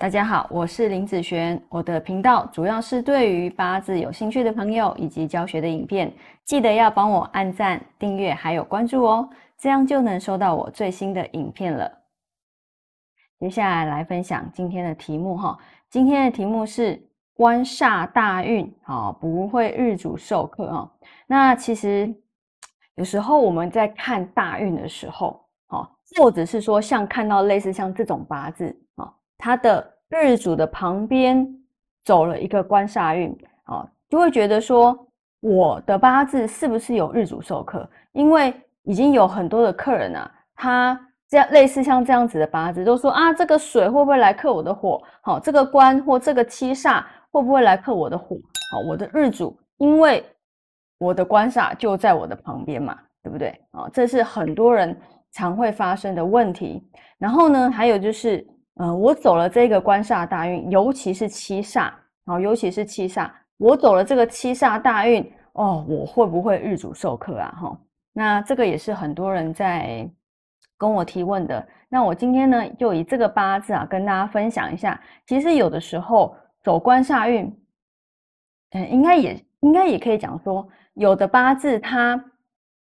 大家好，我是林子璇。我的频道主要是对于八字有兴趣的朋友以及教学的影片，记得要帮我按赞、订阅还有关注哦，这样就能收到我最新的影片了。接下来来分享今天的题目哈，今天的题目是官煞大运啊，不会日主受克哈。那其实 有时候我们在看大运的时候，哦，或者是说像看到类似像这种八字啊。他的日主的旁边走了一个官煞运啊，就会觉得说我的八字是不是有日主受克？因为已经有很多的客人啊，他这样类似像这样子的八字，都说啊，这个水会不会来克我的火？好，这个官或这个七煞会不会来克我的火？好，我的日主因为我的官煞就在我的旁边嘛，对不对？啊，这是很多人常会发生的问题。然后呢，还有就是。呃，我走了这个官煞大运，尤其是七煞，尤其是七煞，我走了这个七煞大运，哦，我会不会日主受克啊？哈，那这个也是很多人在跟我提问的。那我今天呢，就以这个八字啊，跟大家分享一下。其实有的时候走官煞运，嗯，应该也应该也可以讲说，有的八字它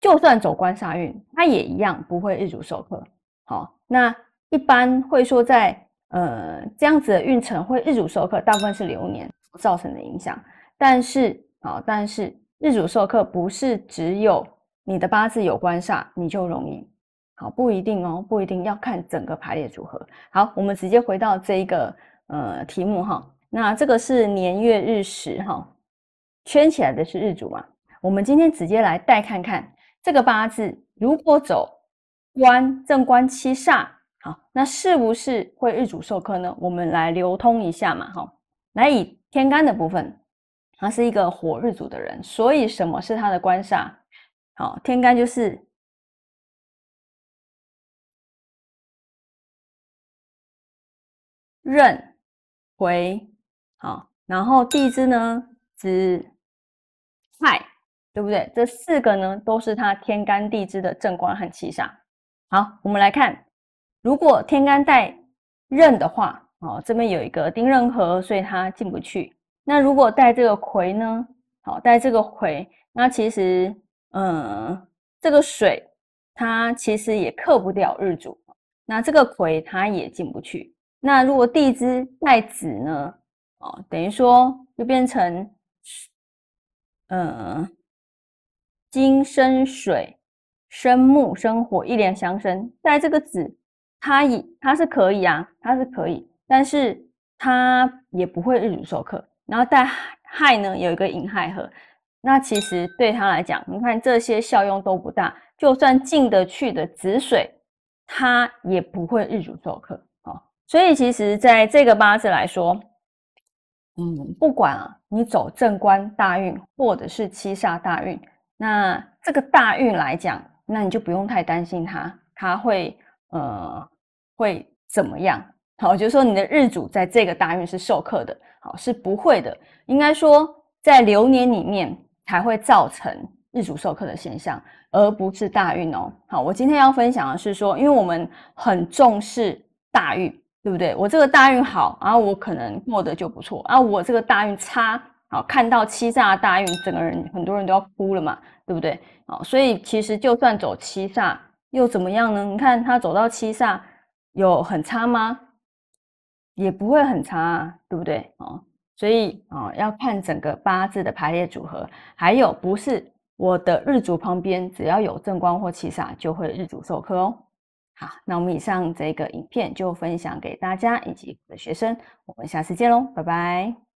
就算走官煞运，它也一样不会日主受克。好，那。一般会说，在呃这样子的运程会日主受克，大部分是流年造成的影响。但是啊，但是日主受克不是只有你的八字有官煞你就容易，好不一定哦，不一定要看整个排列组合。好，我们直接回到这一个呃题目哈，那这个是年月日时哈，圈起来的是日主嘛。我们今天直接来带看看这个八字，如果走官正官七煞。好，那是不是会日主受克呢？我们来流通一下嘛，哈，来以天干的部分，他是一个火日主的人，所以什么是他的官煞？好，天干就是壬癸，好，然后地支呢子亥，对不对？这四个呢都是他天干地支的正官和七煞。好，我们来看。如果天干带壬的话，哦，这边有一个丁壬合，所以它进不去。那如果带这个癸呢？好，带这个癸，那其实，嗯，这个水它其实也克不掉日主，那这个癸它也进不去。那如果地支带子呢？哦，等于说就变成，嗯，金生水，生木生火，一连相生，带这个子。它以它是可以啊，它是可以，但是它也不会日主受克。然后带亥呢，有一个寅亥合，那其实对他来讲，你看这些效用都不大。就算进得去的子水，它也不会日主受克啊。所以其实在这个八字来说，嗯，不管啊，你走正官大运或者是七煞大运，那这个大运来讲，那你就不用太担心它，它会呃。会怎么样？好，就是说你的日主在这个大运是受克的，好是不会的。应该说在流年里面才会造成日主受克的现象，而不是大运哦。好，我今天要分享的是说，因为我们很重视大运，对不对？我这个大运好，然后我可能过得就不错啊。我这个大运差，好看到七煞大运，整个人很多人都要哭了嘛，对不对？好，所以其实就算走七煞又怎么样呢？你看他走到七煞。有很差吗？也不会很差啊，对不对？哦，所以哦，要看整个八字的排列组合，还有不是我的日主旁边只要有正官或七煞，就会日主受克哦。好，那我们以上这个影片就分享给大家以及我的学生，我们下次见喽，拜拜。